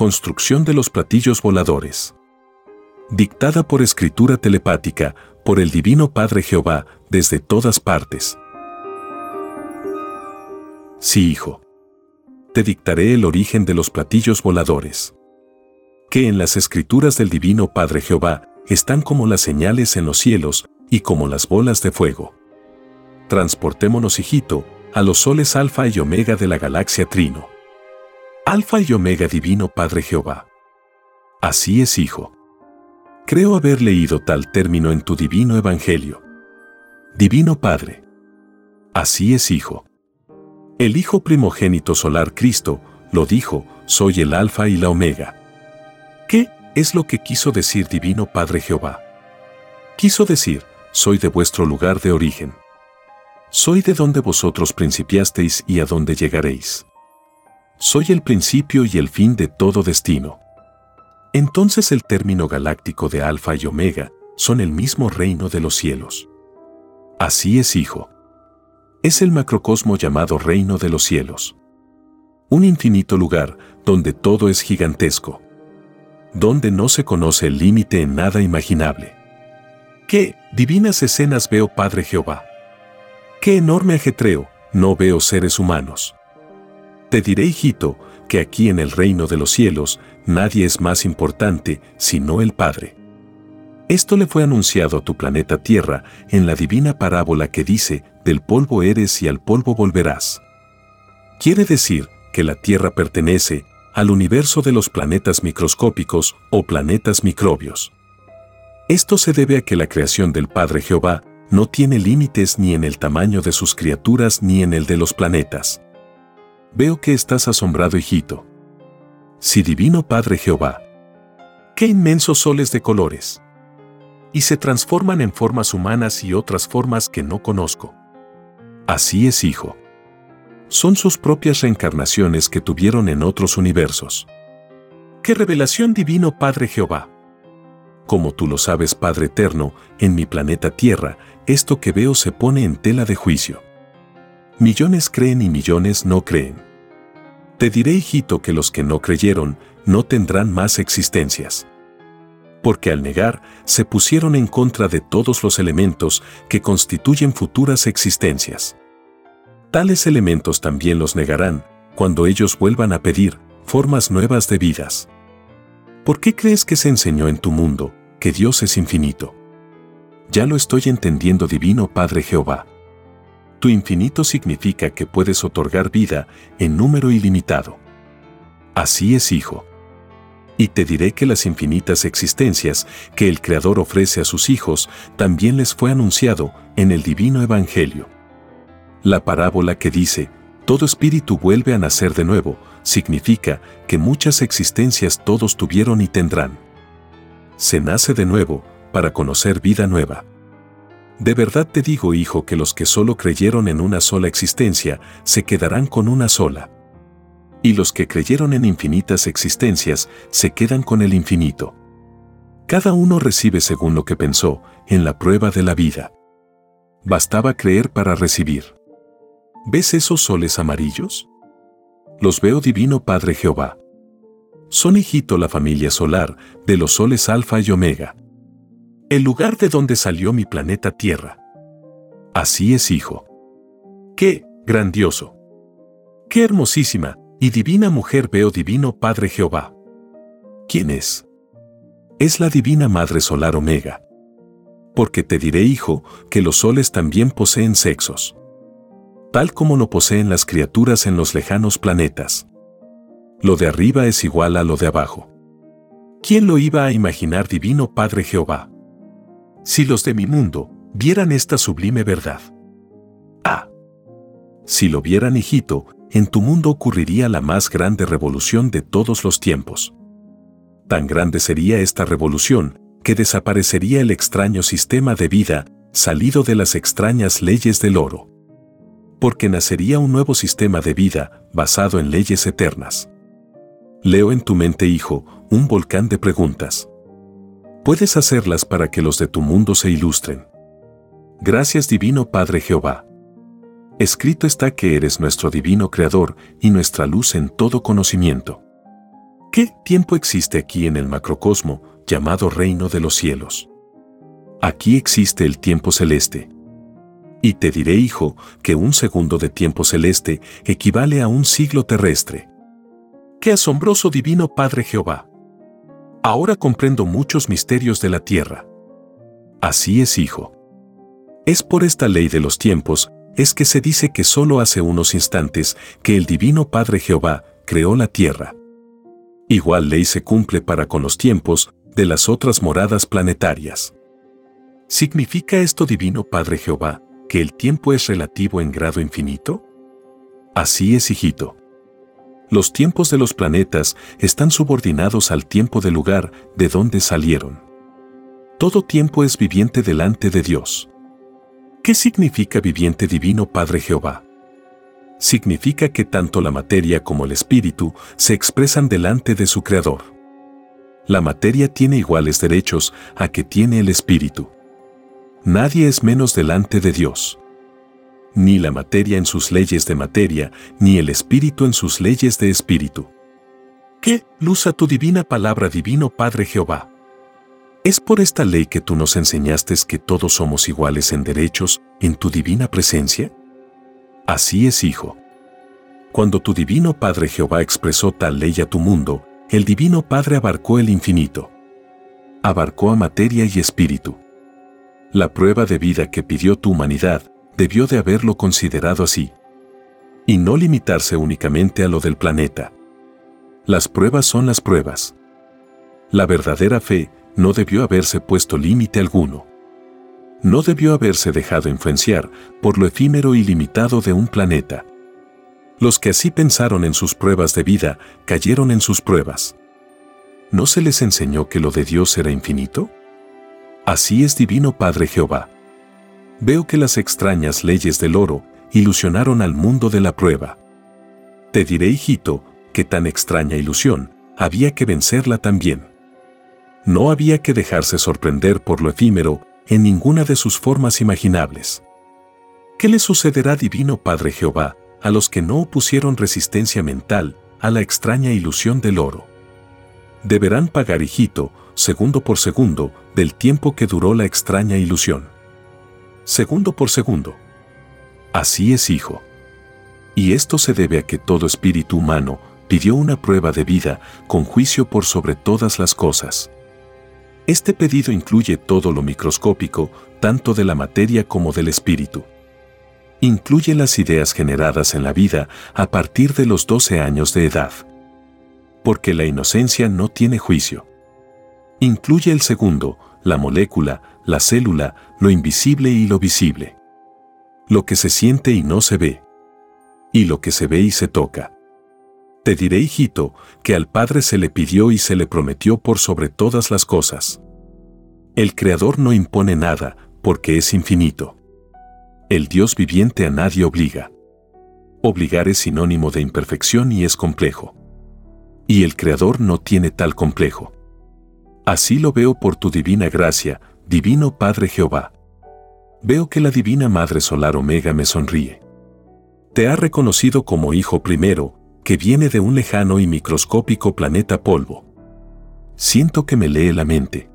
Construcción de los platillos voladores. Dictada por escritura telepática, por el Divino Padre Jehová, desde todas partes. Sí, hijo. Te dictaré el origen de los platillos voladores. Que en las escrituras del Divino Padre Jehová están como las señales en los cielos y como las bolas de fuego. Transportémonos, hijito, a los soles alfa y omega de la galaxia Trino. Alfa y Omega Divino Padre Jehová. Así es, Hijo. Creo haber leído tal término en tu divino Evangelio. Divino Padre. Así es, Hijo. El Hijo primogénito solar Cristo lo dijo, soy el Alfa y la Omega. ¿Qué es lo que quiso decir Divino Padre Jehová? Quiso decir, soy de vuestro lugar de origen. Soy de donde vosotros principiasteis y a donde llegaréis soy el principio y el fin de todo destino. Entonces el término galáctico de Alfa y Omega son el mismo reino de los cielos. Así es, hijo. Es el macrocosmo llamado reino de los cielos. Un infinito lugar donde todo es gigantesco. Donde no se conoce el límite en nada imaginable. ¿Qué divinas escenas veo, Padre Jehová? ¿Qué enorme ajetreo no veo seres humanos? Te diré, hijito, que aquí en el reino de los cielos nadie es más importante sino el Padre. Esto le fue anunciado a tu planeta Tierra en la divina parábola que dice, del polvo eres y al polvo volverás. Quiere decir que la Tierra pertenece al universo de los planetas microscópicos o planetas microbios. Esto se debe a que la creación del Padre Jehová no tiene límites ni en el tamaño de sus criaturas ni en el de los planetas. Veo que estás asombrado, hijito. Si divino Padre Jehová, qué inmensos soles de colores. Y se transforman en formas humanas y otras formas que no conozco. Así es, hijo. Son sus propias reencarnaciones que tuvieron en otros universos. ¡Qué revelación divino Padre Jehová! Como tú lo sabes, Padre Eterno, en mi planeta Tierra, esto que veo se pone en tela de juicio. Millones creen y millones no creen. Te diré, hijito, que los que no creyeron no tendrán más existencias. Porque al negar, se pusieron en contra de todos los elementos que constituyen futuras existencias. Tales elementos también los negarán cuando ellos vuelvan a pedir formas nuevas de vidas. ¿Por qué crees que se enseñó en tu mundo que Dios es infinito? Ya lo estoy entendiendo, Divino Padre Jehová. Tu infinito significa que puedes otorgar vida en número ilimitado. Así es, hijo. Y te diré que las infinitas existencias que el Creador ofrece a sus hijos también les fue anunciado en el divino Evangelio. La parábola que dice, todo espíritu vuelve a nacer de nuevo, significa que muchas existencias todos tuvieron y tendrán. Se nace de nuevo para conocer vida nueva. De verdad te digo, hijo, que los que solo creyeron en una sola existencia, se quedarán con una sola. Y los que creyeron en infinitas existencias, se quedan con el infinito. Cada uno recibe según lo que pensó, en la prueba de la vida. Bastaba creer para recibir. ¿Ves esos soles amarillos? Los veo divino Padre Jehová. Son hijito la familia solar de los soles alfa y omega el lugar de donde salió mi planeta Tierra. Así es, hijo. ¡Qué grandioso! ¡Qué hermosísima y divina mujer veo divino Padre Jehová! ¿Quién es? Es la divina Madre Solar Omega. Porque te diré, hijo, que los soles también poseen sexos. Tal como lo poseen las criaturas en los lejanos planetas. Lo de arriba es igual a lo de abajo. ¿Quién lo iba a imaginar, divino Padre Jehová? Si los de mi mundo vieran esta sublime verdad. Ah. Si lo vieran, hijito, en tu mundo ocurriría la más grande revolución de todos los tiempos. Tan grande sería esta revolución que desaparecería el extraño sistema de vida salido de las extrañas leyes del oro. Porque nacería un nuevo sistema de vida basado en leyes eternas. Leo en tu mente, hijo, un volcán de preguntas. Puedes hacerlas para que los de tu mundo se ilustren. Gracias Divino Padre Jehová. Escrito está que eres nuestro divino Creador y nuestra luz en todo conocimiento. ¿Qué tiempo existe aquí en el macrocosmo llamado reino de los cielos? Aquí existe el tiempo celeste. Y te diré, hijo, que un segundo de tiempo celeste equivale a un siglo terrestre. ¡Qué asombroso divino Padre Jehová! Ahora comprendo muchos misterios de la tierra. Así es, hijo. Es por esta ley de los tiempos es que se dice que solo hace unos instantes que el Divino Padre Jehová creó la tierra. Igual ley se cumple para con los tiempos de las otras moradas planetarias. ¿Significa esto Divino Padre Jehová que el tiempo es relativo en grado infinito? Así es, hijito. Los tiempos de los planetas están subordinados al tiempo del lugar de donde salieron. Todo tiempo es viviente delante de Dios. ¿Qué significa viviente divino Padre Jehová? Significa que tanto la materia como el espíritu se expresan delante de su Creador. La materia tiene iguales derechos a que tiene el espíritu. Nadie es menos delante de Dios. Ni la materia en sus leyes de materia, ni el espíritu en sus leyes de espíritu. ¿Qué luz tu divina palabra divino Padre Jehová? ¿Es por esta ley que tú nos enseñaste que todos somos iguales en derechos en tu divina presencia? Así es, hijo. Cuando tu divino Padre Jehová expresó tal ley a tu mundo, el divino Padre abarcó el infinito. Abarcó a materia y espíritu. La prueba de vida que pidió tu humanidad debió de haberlo considerado así. Y no limitarse únicamente a lo del planeta. Las pruebas son las pruebas. La verdadera fe no debió haberse puesto límite alguno. No debió haberse dejado influenciar por lo efímero y limitado de un planeta. Los que así pensaron en sus pruebas de vida cayeron en sus pruebas. ¿No se les enseñó que lo de Dios era infinito? Así es Divino Padre Jehová. Veo que las extrañas leyes del oro ilusionaron al mundo de la prueba. Te diré, hijito, que tan extraña ilusión había que vencerla también. No había que dejarse sorprender por lo efímero en ninguna de sus formas imaginables. ¿Qué le sucederá, Divino Padre Jehová, a los que no opusieron resistencia mental a la extraña ilusión del oro? Deberán pagar, hijito, segundo por segundo, del tiempo que duró la extraña ilusión. Segundo por segundo. Así es, hijo. Y esto se debe a que todo espíritu humano pidió una prueba de vida con juicio por sobre todas las cosas. Este pedido incluye todo lo microscópico, tanto de la materia como del espíritu. Incluye las ideas generadas en la vida a partir de los 12 años de edad. Porque la inocencia no tiene juicio. Incluye el segundo, la molécula, la célula, lo invisible y lo visible. Lo que se siente y no se ve. Y lo que se ve y se toca. Te diré, hijito, que al Padre se le pidió y se le prometió por sobre todas las cosas. El Creador no impone nada, porque es infinito. El Dios viviente a nadie obliga. Obligar es sinónimo de imperfección y es complejo. Y el Creador no tiene tal complejo. Así lo veo por tu divina gracia, divino Padre Jehová. Veo que la divina Madre Solar Omega me sonríe. Te ha reconocido como hijo primero, que viene de un lejano y microscópico planeta polvo. Siento que me lee la mente.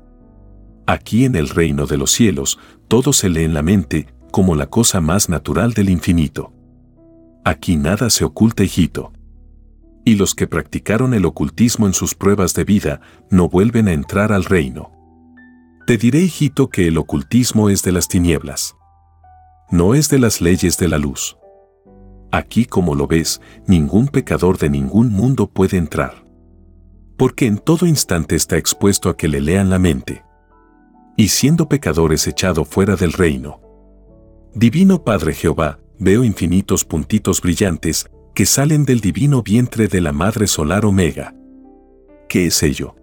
Aquí en el reino de los cielos, todo se lee en la mente como la cosa más natural del infinito. Aquí nada se oculta, hijito. Y los que practicaron el ocultismo en sus pruebas de vida no vuelven a entrar al reino. Te diré, hijito, que el ocultismo es de las tinieblas. No es de las leyes de la luz. Aquí, como lo ves, ningún pecador de ningún mundo puede entrar. Porque en todo instante está expuesto a que le lean la mente. Y siendo pecador es echado fuera del reino. Divino Padre Jehová, veo infinitos puntitos brillantes que salen del divino vientre de la Madre Solar Omega. ¿Qué es ello?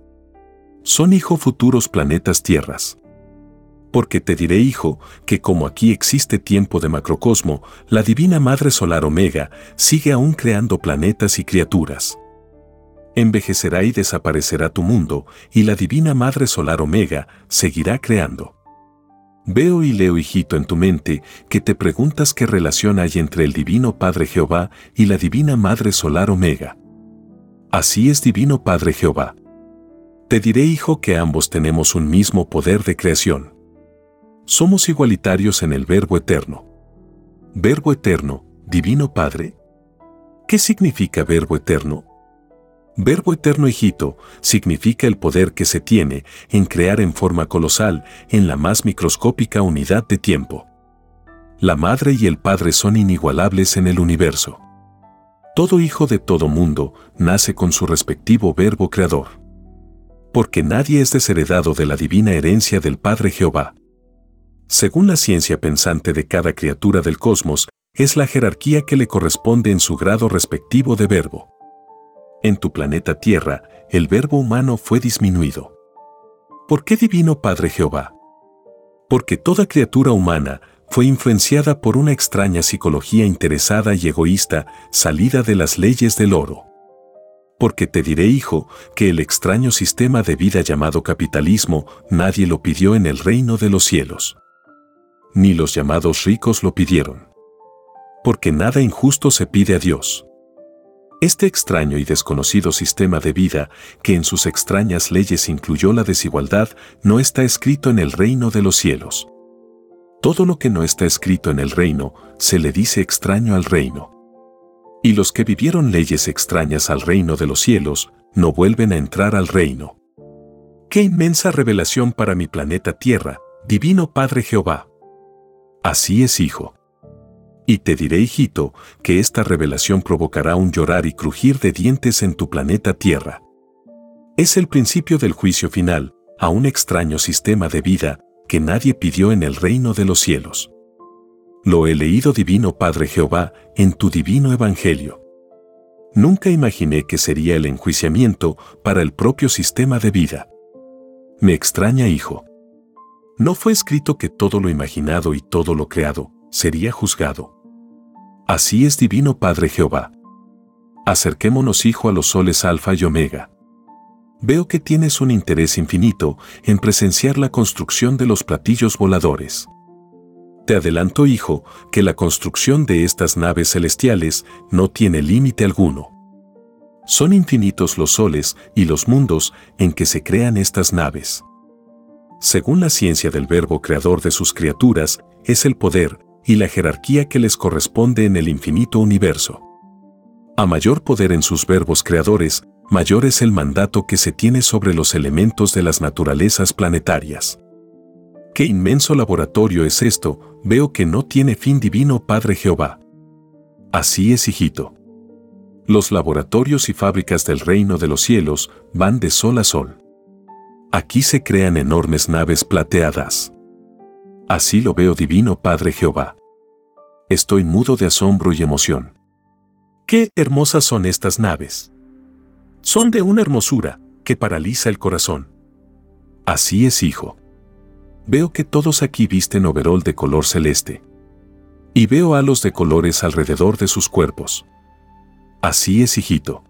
Son hijo futuros planetas tierras porque te diré, hijo, que como aquí existe tiempo de macrocosmo, la Divina Madre Solar Omega sigue aún creando planetas y criaturas. Envejecerá y desaparecerá tu mundo, y la Divina Madre Solar Omega seguirá creando. Veo y leo, hijito, en tu mente, que te preguntas qué relación hay entre el Divino Padre Jehová y la Divina Madre Solar Omega. Así es Divino Padre Jehová. Te diré, hijo, que ambos tenemos un mismo poder de creación. Somos igualitarios en el Verbo eterno. Verbo eterno, Divino Padre. ¿Qué significa Verbo eterno? Verbo eterno hijito significa el poder que se tiene en crear en forma colosal en la más microscópica unidad de tiempo. La madre y el padre son inigualables en el universo. Todo hijo de todo mundo nace con su respectivo verbo creador. Porque nadie es desheredado de la divina herencia del Padre Jehová. Según la ciencia pensante de cada criatura del cosmos, es la jerarquía que le corresponde en su grado respectivo de verbo. En tu planeta Tierra, el verbo humano fue disminuido. ¿Por qué Divino Padre Jehová? Porque toda criatura humana fue influenciada por una extraña psicología interesada y egoísta salida de las leyes del oro. Porque te diré, hijo, que el extraño sistema de vida llamado capitalismo nadie lo pidió en el reino de los cielos ni los llamados ricos lo pidieron. Porque nada injusto se pide a Dios. Este extraño y desconocido sistema de vida, que en sus extrañas leyes incluyó la desigualdad, no está escrito en el reino de los cielos. Todo lo que no está escrito en el reino se le dice extraño al reino. Y los que vivieron leyes extrañas al reino de los cielos no vuelven a entrar al reino. ¡Qué inmensa revelación para mi planeta Tierra, Divino Padre Jehová! Así es, hijo. Y te diré, hijito, que esta revelación provocará un llorar y crujir de dientes en tu planeta Tierra. Es el principio del juicio final a un extraño sistema de vida que nadie pidió en el reino de los cielos. Lo he leído, Divino Padre Jehová, en tu divino Evangelio. Nunca imaginé que sería el enjuiciamiento para el propio sistema de vida. Me extraña, hijo. No fue escrito que todo lo imaginado y todo lo creado sería juzgado. Así es Divino Padre Jehová. Acerquémonos, hijo, a los soles Alfa y Omega. Veo que tienes un interés infinito en presenciar la construcción de los platillos voladores. Te adelanto, hijo, que la construcción de estas naves celestiales no tiene límite alguno. Son infinitos los soles y los mundos en que se crean estas naves según la ciencia del verbo creador de sus criaturas, es el poder y la jerarquía que les corresponde en el infinito universo. A mayor poder en sus verbos creadores, mayor es el mandato que se tiene sobre los elementos de las naturalezas planetarias. Qué inmenso laboratorio es esto, veo que no tiene fin divino Padre Jehová. Así es, hijito. Los laboratorios y fábricas del reino de los cielos van de sol a sol. Aquí se crean enormes naves plateadas. Así lo veo divino Padre Jehová. Estoy mudo de asombro y emoción. Qué hermosas son estas naves. Son de una hermosura que paraliza el corazón. Así es, hijo. Veo que todos aquí visten overol de color celeste. Y veo halos de colores alrededor de sus cuerpos. Así es, hijito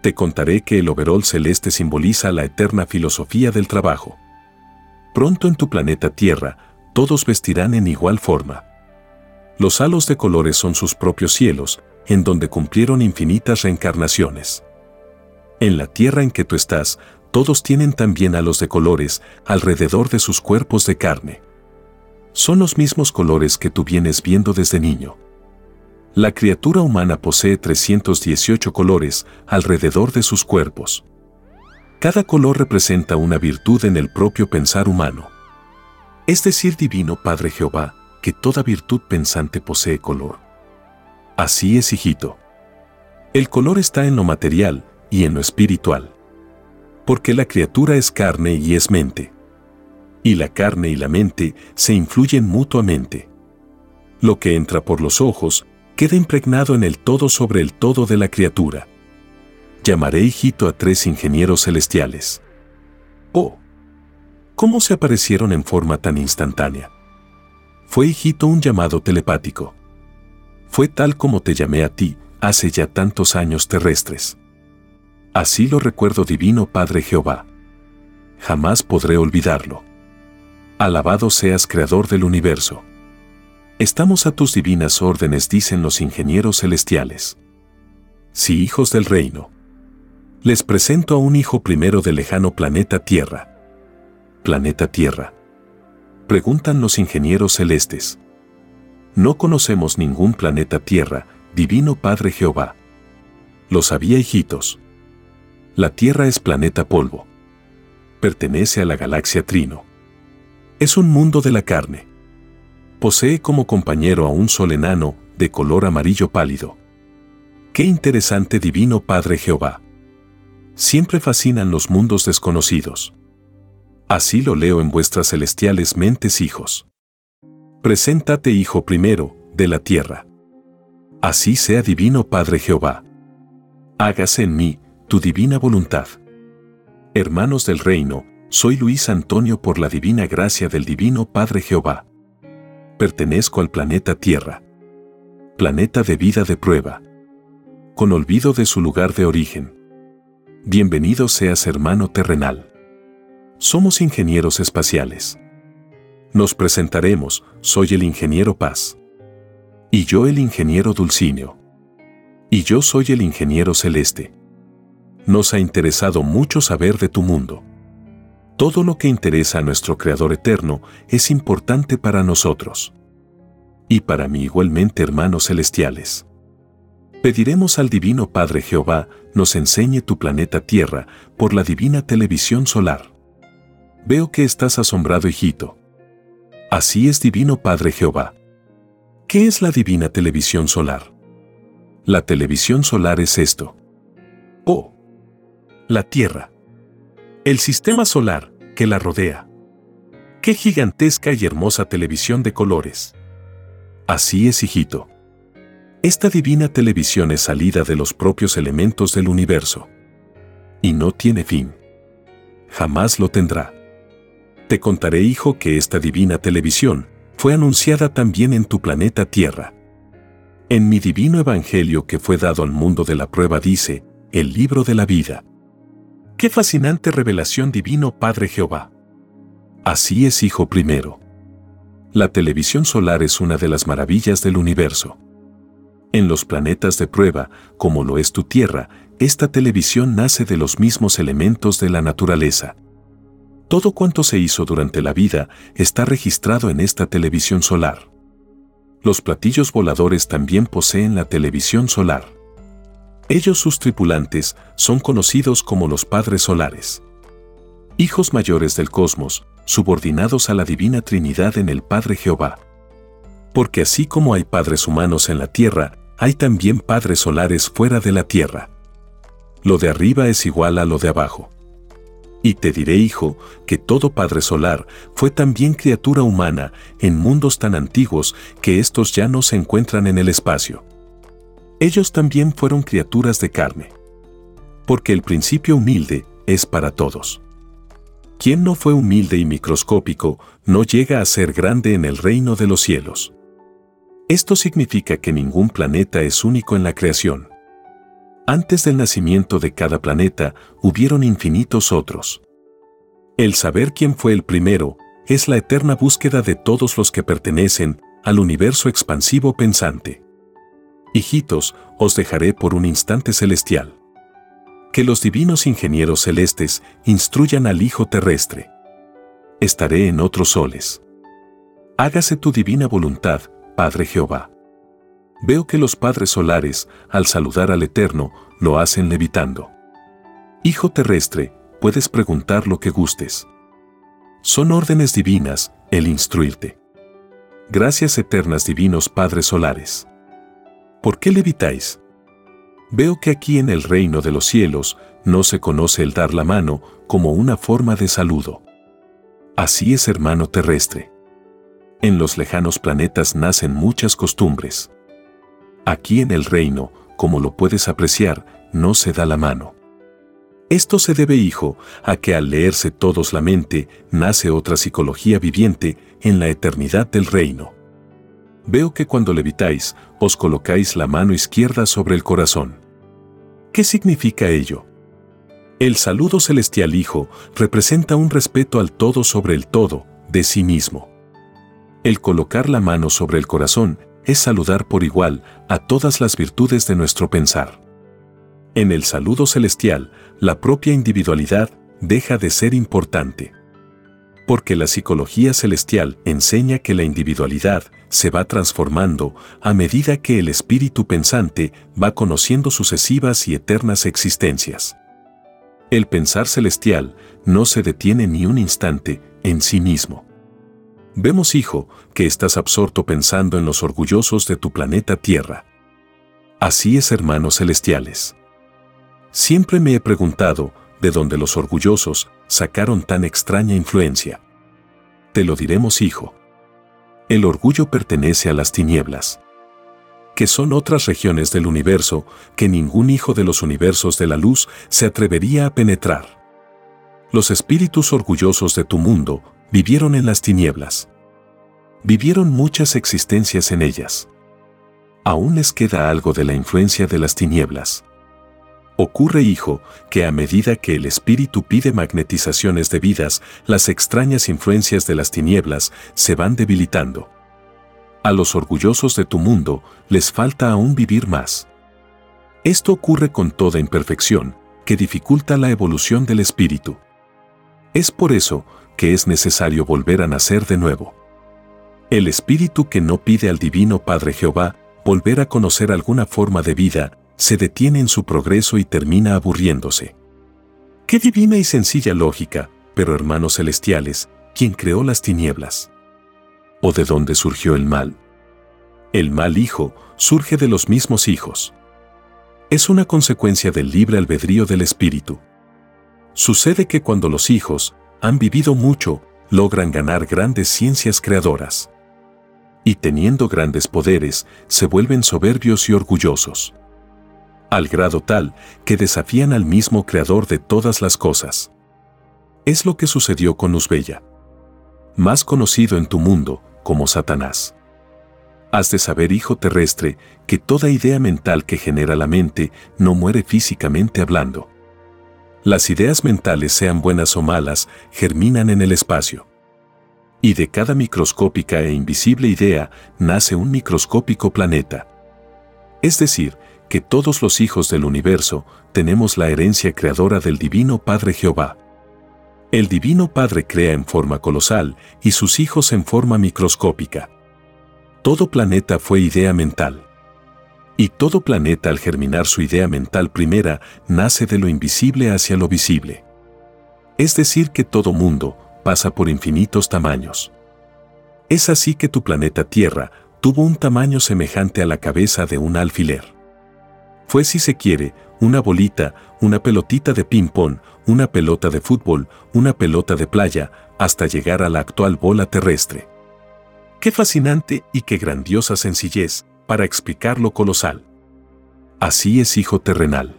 te contaré que el overol celeste simboliza la eterna filosofía del trabajo. Pronto en tu planeta Tierra, todos vestirán en igual forma. Los halos de colores son sus propios cielos, en donde cumplieron infinitas reencarnaciones. En la Tierra en que tú estás, todos tienen también halos de colores alrededor de sus cuerpos de carne. Son los mismos colores que tú vienes viendo desde niño. La criatura humana posee 318 colores alrededor de sus cuerpos. Cada color representa una virtud en el propio pensar humano. Es decir, Divino Padre Jehová, que toda virtud pensante posee color. Así es, hijito. El color está en lo material y en lo espiritual. Porque la criatura es carne y es mente. Y la carne y la mente se influyen mutuamente. Lo que entra por los ojos queda impregnado en el todo sobre el todo de la criatura. Llamaré hijito a tres ingenieros celestiales. Oh, ¿cómo se aparecieron en forma tan instantánea? Fue hijito un llamado telepático. Fue tal como te llamé a ti hace ya tantos años terrestres. Así lo recuerdo divino Padre Jehová. Jamás podré olvidarlo. Alabado seas Creador del universo. Estamos a tus divinas órdenes, dicen los ingenieros celestiales. Sí, hijos del reino. Les presento a un hijo primero del lejano planeta Tierra. Planeta Tierra preguntan los ingenieros celestes. No conocemos ningún planeta Tierra, Divino Padre Jehová. Lo sabía, hijitos. La Tierra es planeta polvo. Pertenece a la galaxia Trino. Es un mundo de la carne. Posee como compañero a un sol enano de color amarillo pálido. Qué interesante Divino Padre Jehová. Siempre fascinan los mundos desconocidos. Así lo leo en vuestras celestiales mentes, hijos. Preséntate, hijo primero, de la tierra. Así sea divino Padre Jehová. Hágase en mí tu divina voluntad. Hermanos del reino, soy Luis Antonio por la divina gracia del divino Padre Jehová. Pertenezco al planeta Tierra. Planeta de vida de prueba. Con olvido de su lugar de origen. Bienvenido seas hermano terrenal. Somos ingenieros espaciales. Nos presentaremos, soy el ingeniero Paz. Y yo el ingeniero Dulcineo. Y yo soy el ingeniero Celeste. Nos ha interesado mucho saber de tu mundo. Todo lo que interesa a nuestro Creador Eterno es importante para nosotros. Y para mí igualmente, hermanos celestiales. Pediremos al Divino Padre Jehová nos enseñe tu planeta Tierra por la divina televisión solar. Veo que estás asombrado, hijito. Así es Divino Padre Jehová. ¿Qué es la divina televisión solar? La televisión solar es esto. La Tierra. El sistema solar que la rodea. Qué gigantesca y hermosa televisión de colores. Así es, hijito. Esta divina televisión es salida de los propios elementos del universo. Y no tiene fin. Jamás lo tendrá. Te contaré, hijo, que esta divina televisión fue anunciada también en tu planeta Tierra. En mi divino evangelio que fue dado al mundo de la prueba dice, el libro de la vida. Qué fascinante revelación divino Padre Jehová. Así es, hijo primero. La televisión solar es una de las maravillas del universo. En los planetas de prueba, como lo es tu Tierra, esta televisión nace de los mismos elementos de la naturaleza. Todo cuanto se hizo durante la vida está registrado en esta televisión solar. Los platillos voladores también poseen la televisión solar. Ellos sus tripulantes son conocidos como los padres solares. Hijos mayores del cosmos, subordinados a la divina Trinidad en el Padre Jehová. Porque así como hay padres humanos en la tierra, hay también padres solares fuera de la tierra. Lo de arriba es igual a lo de abajo. Y te diré, hijo, que todo Padre Solar fue también criatura humana en mundos tan antiguos que estos ya no se encuentran en el espacio. Ellos también fueron criaturas de carne. Porque el principio humilde es para todos. Quien no fue humilde y microscópico no llega a ser grande en el reino de los cielos. Esto significa que ningún planeta es único en la creación. Antes del nacimiento de cada planeta, hubieron infinitos otros. El saber quién fue el primero es la eterna búsqueda de todos los que pertenecen al universo expansivo pensante. Hijitos, os dejaré por un instante celestial. Que los divinos ingenieros celestes instruyan al Hijo terrestre. Estaré en otros soles. Hágase tu divina voluntad, Padre Jehová. Veo que los padres solares, al saludar al Eterno, lo hacen levitando. Hijo terrestre, puedes preguntar lo que gustes. Son órdenes divinas el instruirte. Gracias eternas divinos Padres solares. ¿Por qué levitáis? Veo que aquí en el reino de los cielos no se conoce el dar la mano como una forma de saludo. Así es hermano terrestre. En los lejanos planetas nacen muchas costumbres. Aquí en el reino, como lo puedes apreciar, no se da la mano. Esto se debe, hijo, a que al leerse todos la mente, nace otra psicología viviente en la eternidad del reino. Veo que cuando levitáis, os colocáis la mano izquierda sobre el corazón. ¿Qué significa ello? El saludo celestial, hijo, representa un respeto al todo sobre el todo, de sí mismo. El colocar la mano sobre el corazón es saludar por igual a todas las virtudes de nuestro pensar. En el saludo celestial, la propia individualidad deja de ser importante. Porque la psicología celestial enseña que la individualidad se va transformando a medida que el espíritu pensante va conociendo sucesivas y eternas existencias. El pensar celestial no se detiene ni un instante en sí mismo. Vemos, hijo, que estás absorto pensando en los orgullosos de tu planeta Tierra. Así es, hermanos celestiales. Siempre me he preguntado de dónde los orgullosos sacaron tan extraña influencia. Te lo diremos, hijo. El orgullo pertenece a las tinieblas, que son otras regiones del universo que ningún hijo de los universos de la luz se atrevería a penetrar. Los espíritus orgullosos de tu mundo vivieron en las tinieblas. Vivieron muchas existencias en ellas. Aún les queda algo de la influencia de las tinieblas. Ocurre, hijo, que a medida que el espíritu pide magnetizaciones debidas, las extrañas influencias de las tinieblas se van debilitando. A los orgullosos de tu mundo les falta aún vivir más. Esto ocurre con toda imperfección, que dificulta la evolución del espíritu. Es por eso que es necesario volver a nacer de nuevo. El espíritu que no pide al divino Padre Jehová volver a conocer alguna forma de vida, se detiene en su progreso y termina aburriéndose. Qué divina y sencilla lógica, pero hermanos celestiales, ¿quién creó las tinieblas? ¿O de dónde surgió el mal? El mal hijo surge de los mismos hijos. Es una consecuencia del libre albedrío del espíritu. Sucede que cuando los hijos han vivido mucho, logran ganar grandes ciencias creadoras. Y teniendo grandes poderes, se vuelven soberbios y orgullosos al grado tal que desafían al mismo creador de todas las cosas. Es lo que sucedió con Usbella, más conocido en tu mundo como Satanás. Has de saber, hijo terrestre, que toda idea mental que genera la mente no muere físicamente hablando. Las ideas mentales, sean buenas o malas, germinan en el espacio. Y de cada microscópica e invisible idea nace un microscópico planeta. Es decir, que todos los hijos del universo tenemos la herencia creadora del Divino Padre Jehová. El Divino Padre crea en forma colosal y sus hijos en forma microscópica. Todo planeta fue idea mental. Y todo planeta al germinar su idea mental primera nace de lo invisible hacia lo visible. Es decir, que todo mundo pasa por infinitos tamaños. Es así que tu planeta Tierra tuvo un tamaño semejante a la cabeza de un alfiler. Fue si se quiere, una bolita, una pelotita de ping-pong, una pelota de fútbol, una pelota de playa, hasta llegar a la actual bola terrestre. Qué fascinante y qué grandiosa sencillez para explicar lo colosal. Así es hijo terrenal.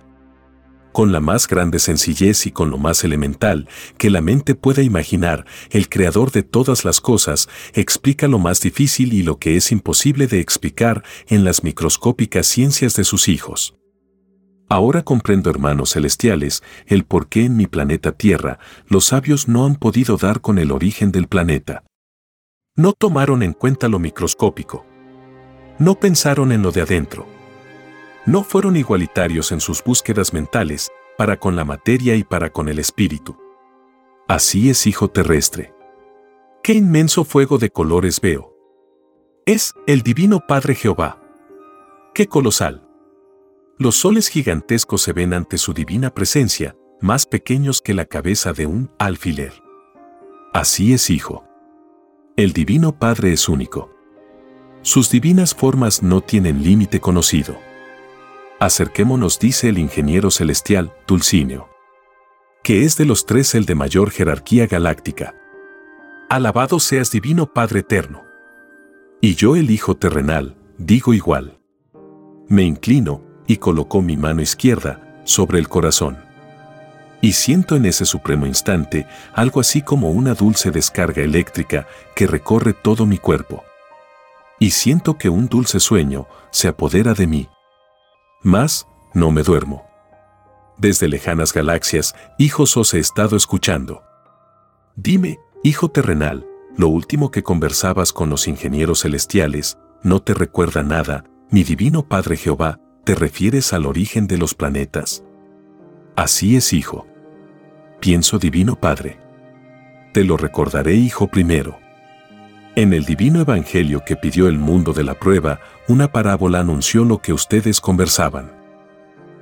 Con la más grande sencillez y con lo más elemental que la mente pueda imaginar, el creador de todas las cosas explica lo más difícil y lo que es imposible de explicar en las microscópicas ciencias de sus hijos. Ahora comprendo, hermanos celestiales, el por qué en mi planeta Tierra los sabios no han podido dar con el origen del planeta. No tomaron en cuenta lo microscópico. No pensaron en lo de adentro. No fueron igualitarios en sus búsquedas mentales para con la materia y para con el espíritu. Así es, hijo terrestre. Qué inmenso fuego de colores veo. Es el divino Padre Jehová. ¡Qué colosal! Los soles gigantescos se ven ante su divina presencia, más pequeños que la cabeza de un alfiler. Así es, Hijo. El Divino Padre es único. Sus divinas formas no tienen límite conocido. Acerquémonos, dice el ingeniero celestial, Dulcineo, que es de los tres el de mayor jerarquía galáctica. Alabado seas Divino Padre Eterno. Y yo el Hijo terrenal, digo igual. Me inclino y colocó mi mano izquierda sobre el corazón. Y siento en ese supremo instante algo así como una dulce descarga eléctrica que recorre todo mi cuerpo. Y siento que un dulce sueño se apodera de mí. Mas, no me duermo. Desde lejanas galaxias, hijos os he estado escuchando. Dime, hijo terrenal, lo último que conversabas con los ingenieros celestiales, ¿no te recuerda nada, mi divino Padre Jehová, te refieres al origen de los planetas? Así es, hijo. Pienso, divino Padre. Te lo recordaré, hijo primero. En el divino evangelio que pidió el mundo de la prueba, una parábola anunció lo que ustedes conversaban.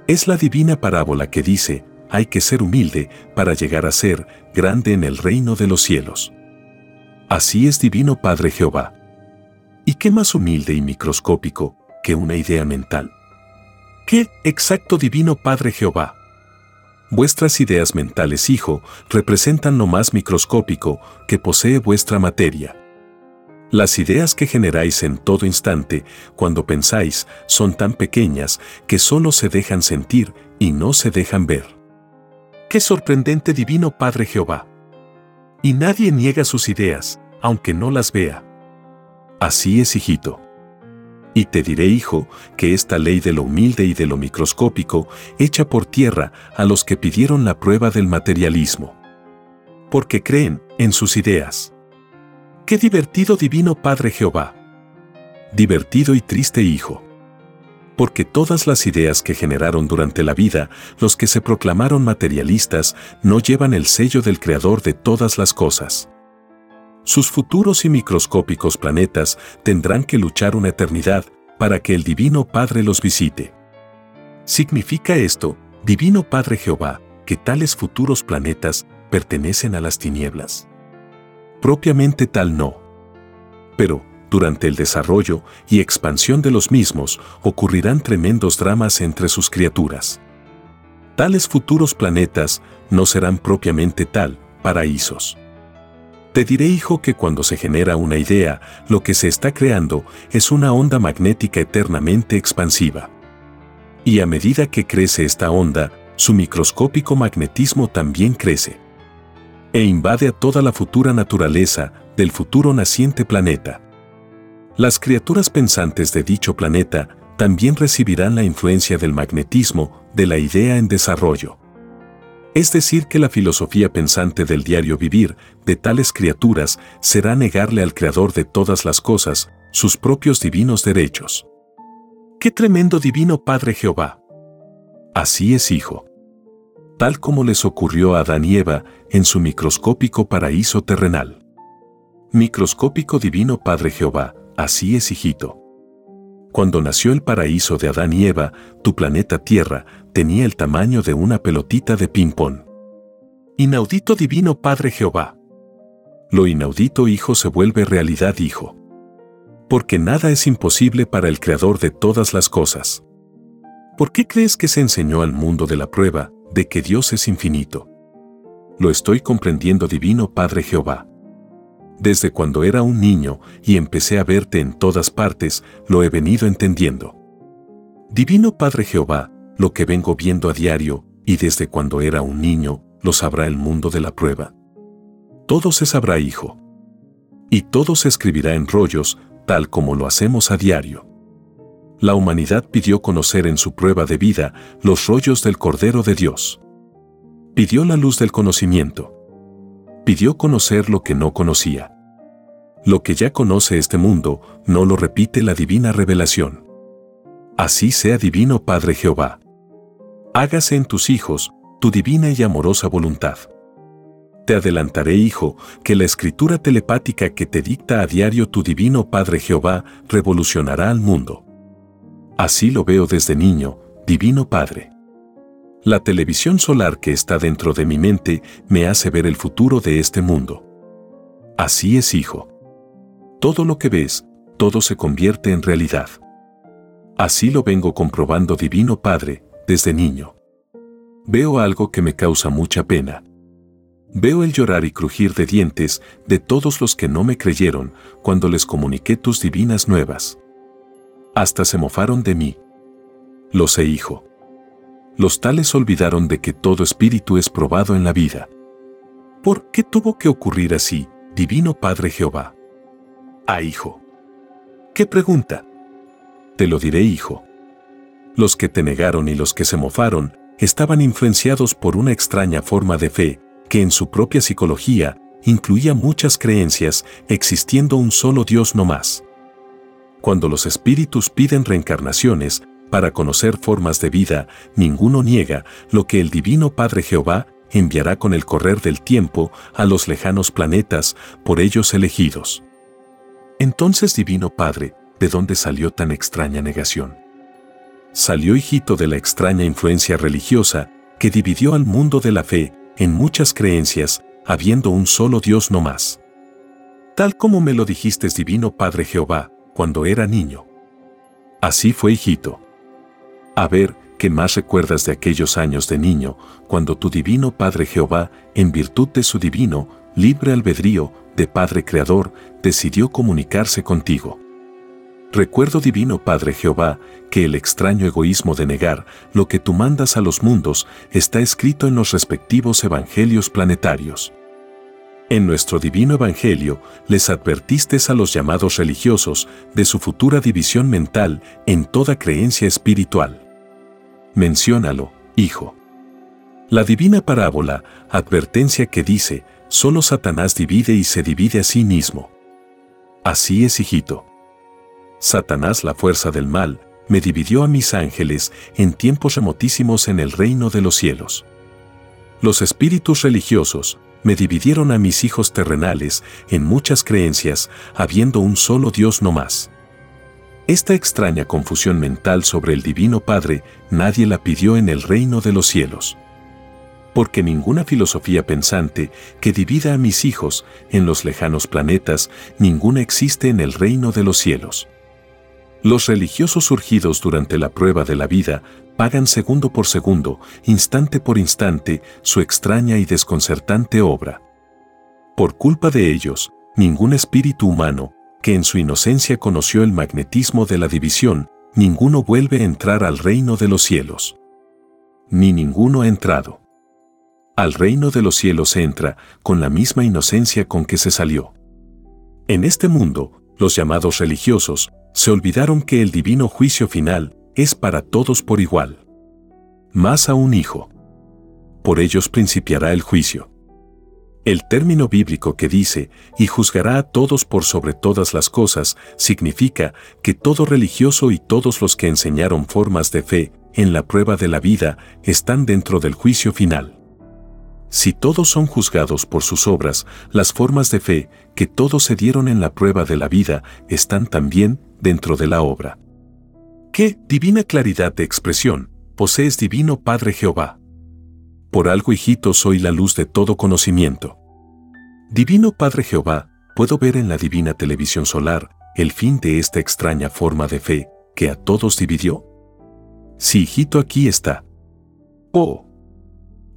Es la divina parábola que dice, hay que ser humilde para llegar a ser grande en el reino de los cielos. Así es divino Padre Jehová. ¿Y qué más humilde y microscópico que una idea mental? ¿Qué exacto divino Padre Jehová? Vuestras ideas mentales, hijo, representan lo más microscópico que posee vuestra materia. Las ideas que generáis en todo instante, cuando pensáis, son tan pequeñas que solo se dejan sentir y no se dejan ver. ¡Qué sorprendente divino Padre Jehová! Y nadie niega sus ideas, aunque no las vea. Así es, hijito. Y te diré, hijo, que esta ley de lo humilde y de lo microscópico echa por tierra a los que pidieron la prueba del materialismo. Porque creen en sus ideas. ¡Qué divertido divino Padre Jehová! Divertido y triste hijo porque todas las ideas que generaron durante la vida los que se proclamaron materialistas no llevan el sello del Creador de todas las cosas. Sus futuros y microscópicos planetas tendrán que luchar una eternidad para que el Divino Padre los visite. ¿Significa esto, Divino Padre Jehová, que tales futuros planetas pertenecen a las tinieblas? Propiamente tal no. Pero, durante el desarrollo y expansión de los mismos ocurrirán tremendos dramas entre sus criaturas. Tales futuros planetas no serán propiamente tal paraísos. Te diré, hijo, que cuando se genera una idea, lo que se está creando es una onda magnética eternamente expansiva. Y a medida que crece esta onda, su microscópico magnetismo también crece. E invade a toda la futura naturaleza del futuro naciente planeta. Las criaturas pensantes de dicho planeta también recibirán la influencia del magnetismo de la idea en desarrollo. Es decir, que la filosofía pensante del diario vivir de tales criaturas será negarle al Creador de todas las cosas sus propios divinos derechos. ¡Qué tremendo divino Padre Jehová! Así es, hijo. Tal como les ocurrió a Adán y Eva en su microscópico paraíso terrenal. Microscópico divino Padre Jehová, Así es, hijito. Cuando nació el paraíso de Adán y Eva, tu planeta Tierra tenía el tamaño de una pelotita de ping-pong. Inaudito divino Padre Jehová. Lo inaudito, hijo, se vuelve realidad, hijo. Porque nada es imposible para el Creador de todas las cosas. ¿Por qué crees que se enseñó al mundo de la prueba de que Dios es infinito? Lo estoy comprendiendo, divino Padre Jehová. Desde cuando era un niño y empecé a verte en todas partes, lo he venido entendiendo. Divino Padre Jehová, lo que vengo viendo a diario, y desde cuando era un niño, lo sabrá el mundo de la prueba. Todo se sabrá, hijo. Y todo se escribirá en rollos, tal como lo hacemos a diario. La humanidad pidió conocer en su prueba de vida los rollos del Cordero de Dios. Pidió la luz del conocimiento pidió conocer lo que no conocía. Lo que ya conoce este mundo, no lo repite la divina revelación. Así sea divino Padre Jehová. Hágase en tus hijos tu divina y amorosa voluntad. Te adelantaré, hijo, que la escritura telepática que te dicta a diario tu divino Padre Jehová revolucionará al mundo. Así lo veo desde niño, Divino Padre. La televisión solar que está dentro de mi mente me hace ver el futuro de este mundo. Así es, hijo. Todo lo que ves, todo se convierte en realidad. Así lo vengo comprobando, Divino Padre, desde niño. Veo algo que me causa mucha pena. Veo el llorar y crujir de dientes de todos los que no me creyeron cuando les comuniqué tus divinas nuevas. Hasta se mofaron de mí. Lo sé, hijo. Los tales olvidaron de que todo espíritu es probado en la vida. ¿Por qué tuvo que ocurrir así, Divino Padre Jehová? Ah, hijo. ¿Qué pregunta? Te lo diré, hijo. Los que te negaron y los que se mofaron estaban influenciados por una extraña forma de fe que en su propia psicología incluía muchas creencias existiendo un solo Dios no más. Cuando los espíritus piden reencarnaciones para conocer formas de vida, ninguno niega lo que el Divino Padre Jehová enviará con el correr del tiempo a los lejanos planetas por ellos elegidos. Entonces, Divino Padre, ¿de dónde salió tan extraña negación? Salió hijito de la extraña influencia religiosa que dividió al mundo de la fe en muchas creencias, habiendo un solo Dios no más. Tal como me lo dijiste, Divino Padre Jehová, cuando era niño. Así fue, hijito. A ver, ¿qué más recuerdas de aquellos años de niño, cuando tu Divino Padre Jehová, en virtud de su divino, libre albedrío, de Padre Creador, decidió comunicarse contigo? Recuerdo divino Padre Jehová, que el extraño egoísmo de negar lo que tú mandas a los mundos está escrito en los respectivos evangelios planetarios. En nuestro divino evangelio les advertiste a los llamados religiosos de su futura división mental en toda creencia espiritual. Menciónalo, hijo. La divina parábola, advertencia que dice, solo Satanás divide y se divide a sí mismo. Así es, hijito. Satanás, la fuerza del mal, me dividió a mis ángeles en tiempos remotísimos en el reino de los cielos. Los espíritus religiosos me dividieron a mis hijos terrenales en muchas creencias, habiendo un solo Dios no más. Esta extraña confusión mental sobre el Divino Padre nadie la pidió en el reino de los cielos. Porque ninguna filosofía pensante que divida a mis hijos en los lejanos planetas, ninguna existe en el reino de los cielos. Los religiosos surgidos durante la prueba de la vida pagan segundo por segundo, instante por instante, su extraña y desconcertante obra. Por culpa de ellos, ningún espíritu humano, que en su inocencia conoció el magnetismo de la división, ninguno vuelve a entrar al reino de los cielos. Ni ninguno ha entrado. Al reino de los cielos se entra con la misma inocencia con que se salió. En este mundo, los llamados religiosos se olvidaron que el divino juicio final es para todos por igual. Más a un hijo. Por ellos principiará el juicio. El término bíblico que dice, y juzgará a todos por sobre todas las cosas, significa que todo religioso y todos los que enseñaron formas de fe en la prueba de la vida están dentro del juicio final. Si todos son juzgados por sus obras, las formas de fe que todos se dieron en la prueba de la vida están también dentro de la obra. ¿Qué divina claridad de expresión posees divino Padre Jehová? Por algo, hijito, soy la luz de todo conocimiento. Divino Padre Jehová, puedo ver en la divina televisión solar el fin de esta extraña forma de fe que a todos dividió. Sí, hijito, aquí está. Oh,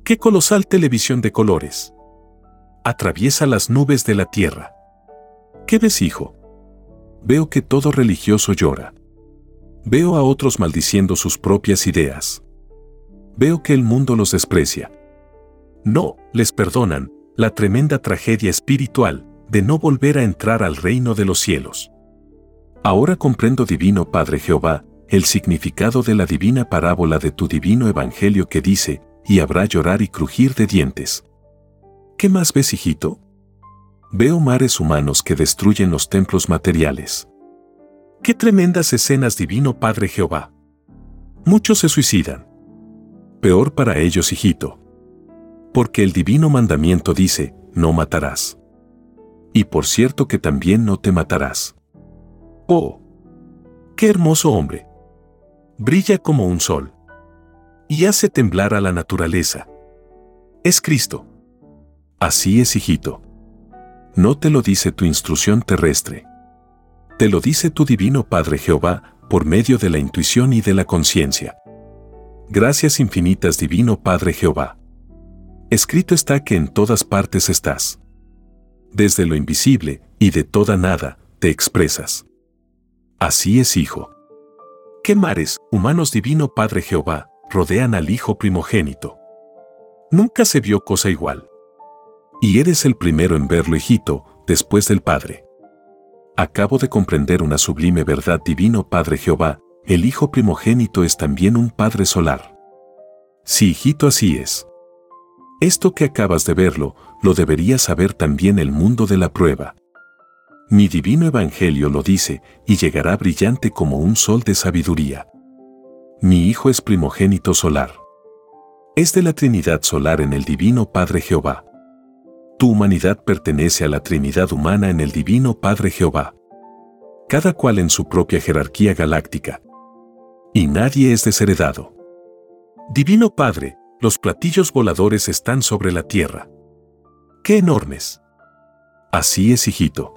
¡Qué colosal televisión de colores! Atraviesa las nubes de la tierra. ¿Qué ves, hijo? Veo que todo religioso llora. Veo a otros maldiciendo sus propias ideas. Veo que el mundo los desprecia. No, les perdonan la tremenda tragedia espiritual de no volver a entrar al reino de los cielos. Ahora comprendo, Divino Padre Jehová, el significado de la divina parábola de tu divino evangelio que dice, y habrá llorar y crujir de dientes. ¿Qué más ves, hijito? Veo mares humanos que destruyen los templos materiales. ¡Qué tremendas escenas, divino Padre Jehová! Muchos se suicidan. Peor para ellos, hijito. Porque el divino mandamiento dice, no matarás. Y por cierto que también no te matarás. ¡Oh! ¡Qué hermoso hombre! Brilla como un sol. Y hace temblar a la naturaleza. Es Cristo. Así es, hijito. No te lo dice tu instrucción terrestre. Te lo dice tu divino Padre Jehová por medio de la intuición y de la conciencia. Gracias infinitas divino Padre Jehová. Escrito está que en todas partes estás. Desde lo invisible y de toda nada te expresas. Así es, Hijo. ¿Qué mares, humanos divino Padre Jehová, rodean al Hijo primogénito? Nunca se vio cosa igual. Y eres el primero en verlo, hijito, después del Padre. Acabo de comprender una sublime verdad divino Padre Jehová, el Hijo primogénito es también un Padre solar. Sí, hijito, así es. Esto que acabas de verlo, lo debería saber también el mundo de la prueba. Mi divino Evangelio lo dice, y llegará brillante como un sol de sabiduría. Mi Hijo es primogénito solar. Es de la Trinidad solar en el Divino Padre Jehová. Tu humanidad pertenece a la Trinidad humana en el Divino Padre Jehová. Cada cual en su propia jerarquía galáctica. Y nadie es desheredado. Divino Padre, los platillos voladores están sobre la tierra. ¡Qué enormes! Así es, hijito.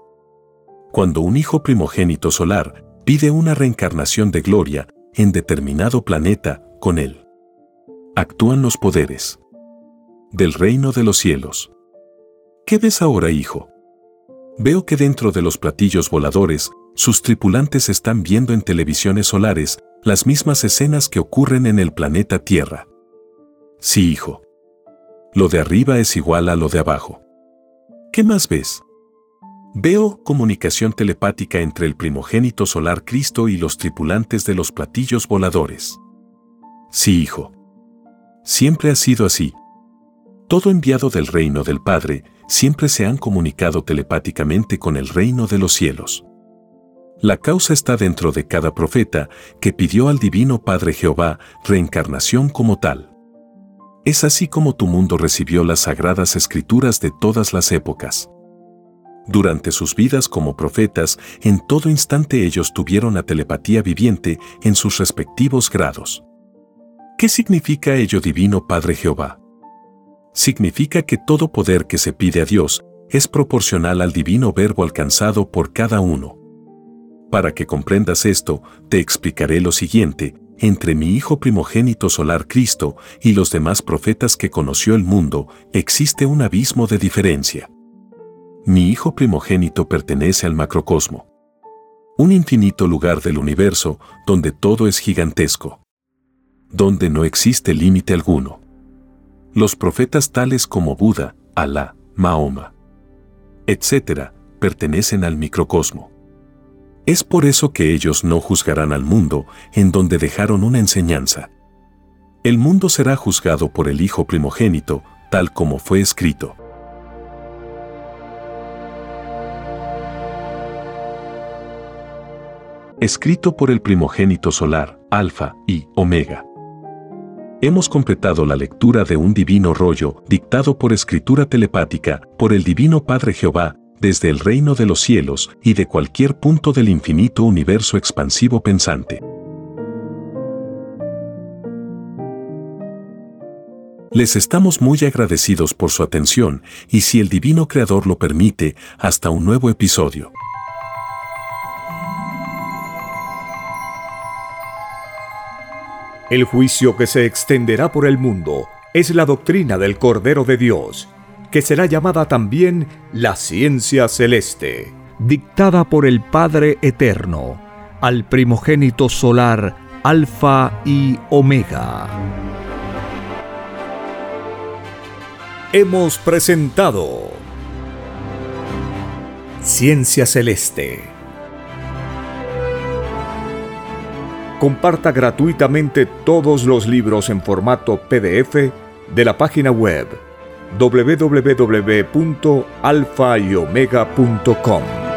Cuando un hijo primogénito solar pide una reencarnación de gloria en determinado planeta con él, actúan los poderes del reino de los cielos. ¿Qué ves ahora, hijo? Veo que dentro de los platillos voladores, sus tripulantes están viendo en televisiones solares las mismas escenas que ocurren en el planeta Tierra. Sí, hijo. Lo de arriba es igual a lo de abajo. ¿Qué más ves? Veo comunicación telepática entre el primogénito solar Cristo y los tripulantes de los platillos voladores. Sí, hijo. Siempre ha sido así. Todo enviado del reino del Padre siempre se han comunicado telepáticamente con el reino de los cielos. La causa está dentro de cada profeta que pidió al Divino Padre Jehová reencarnación como tal. Es así como tu mundo recibió las sagradas escrituras de todas las épocas. Durante sus vidas como profetas, en todo instante ellos tuvieron la telepatía viviente en sus respectivos grados. ¿Qué significa ello Divino Padre Jehová? Significa que todo poder que se pide a Dios es proporcional al divino verbo alcanzado por cada uno. Para que comprendas esto, te explicaré lo siguiente, entre mi Hijo primogénito solar Cristo y los demás profetas que conoció el mundo, existe un abismo de diferencia. Mi Hijo primogénito pertenece al macrocosmo. Un infinito lugar del universo donde todo es gigantesco. Donde no existe límite alguno. Los profetas tales como Buda, Alá, Mahoma, etc., pertenecen al microcosmo. Es por eso que ellos no juzgarán al mundo en donde dejaron una enseñanza. El mundo será juzgado por el Hijo primogénito, tal como fue escrito. Escrito por el primogénito solar, Alfa y Omega. Hemos completado la lectura de un divino rollo, dictado por escritura telepática, por el Divino Padre Jehová, desde el reino de los cielos y de cualquier punto del infinito universo expansivo pensante. Les estamos muy agradecidos por su atención y si el Divino Creador lo permite, hasta un nuevo episodio. El juicio que se extenderá por el mundo es la doctrina del Cordero de Dios que será llamada también la ciencia celeste, dictada por el Padre Eterno, al primogénito solar Alfa y Omega. Hemos presentado Ciencia Celeste. Comparta gratuitamente todos los libros en formato PDF de la página web www.alfayomega.com.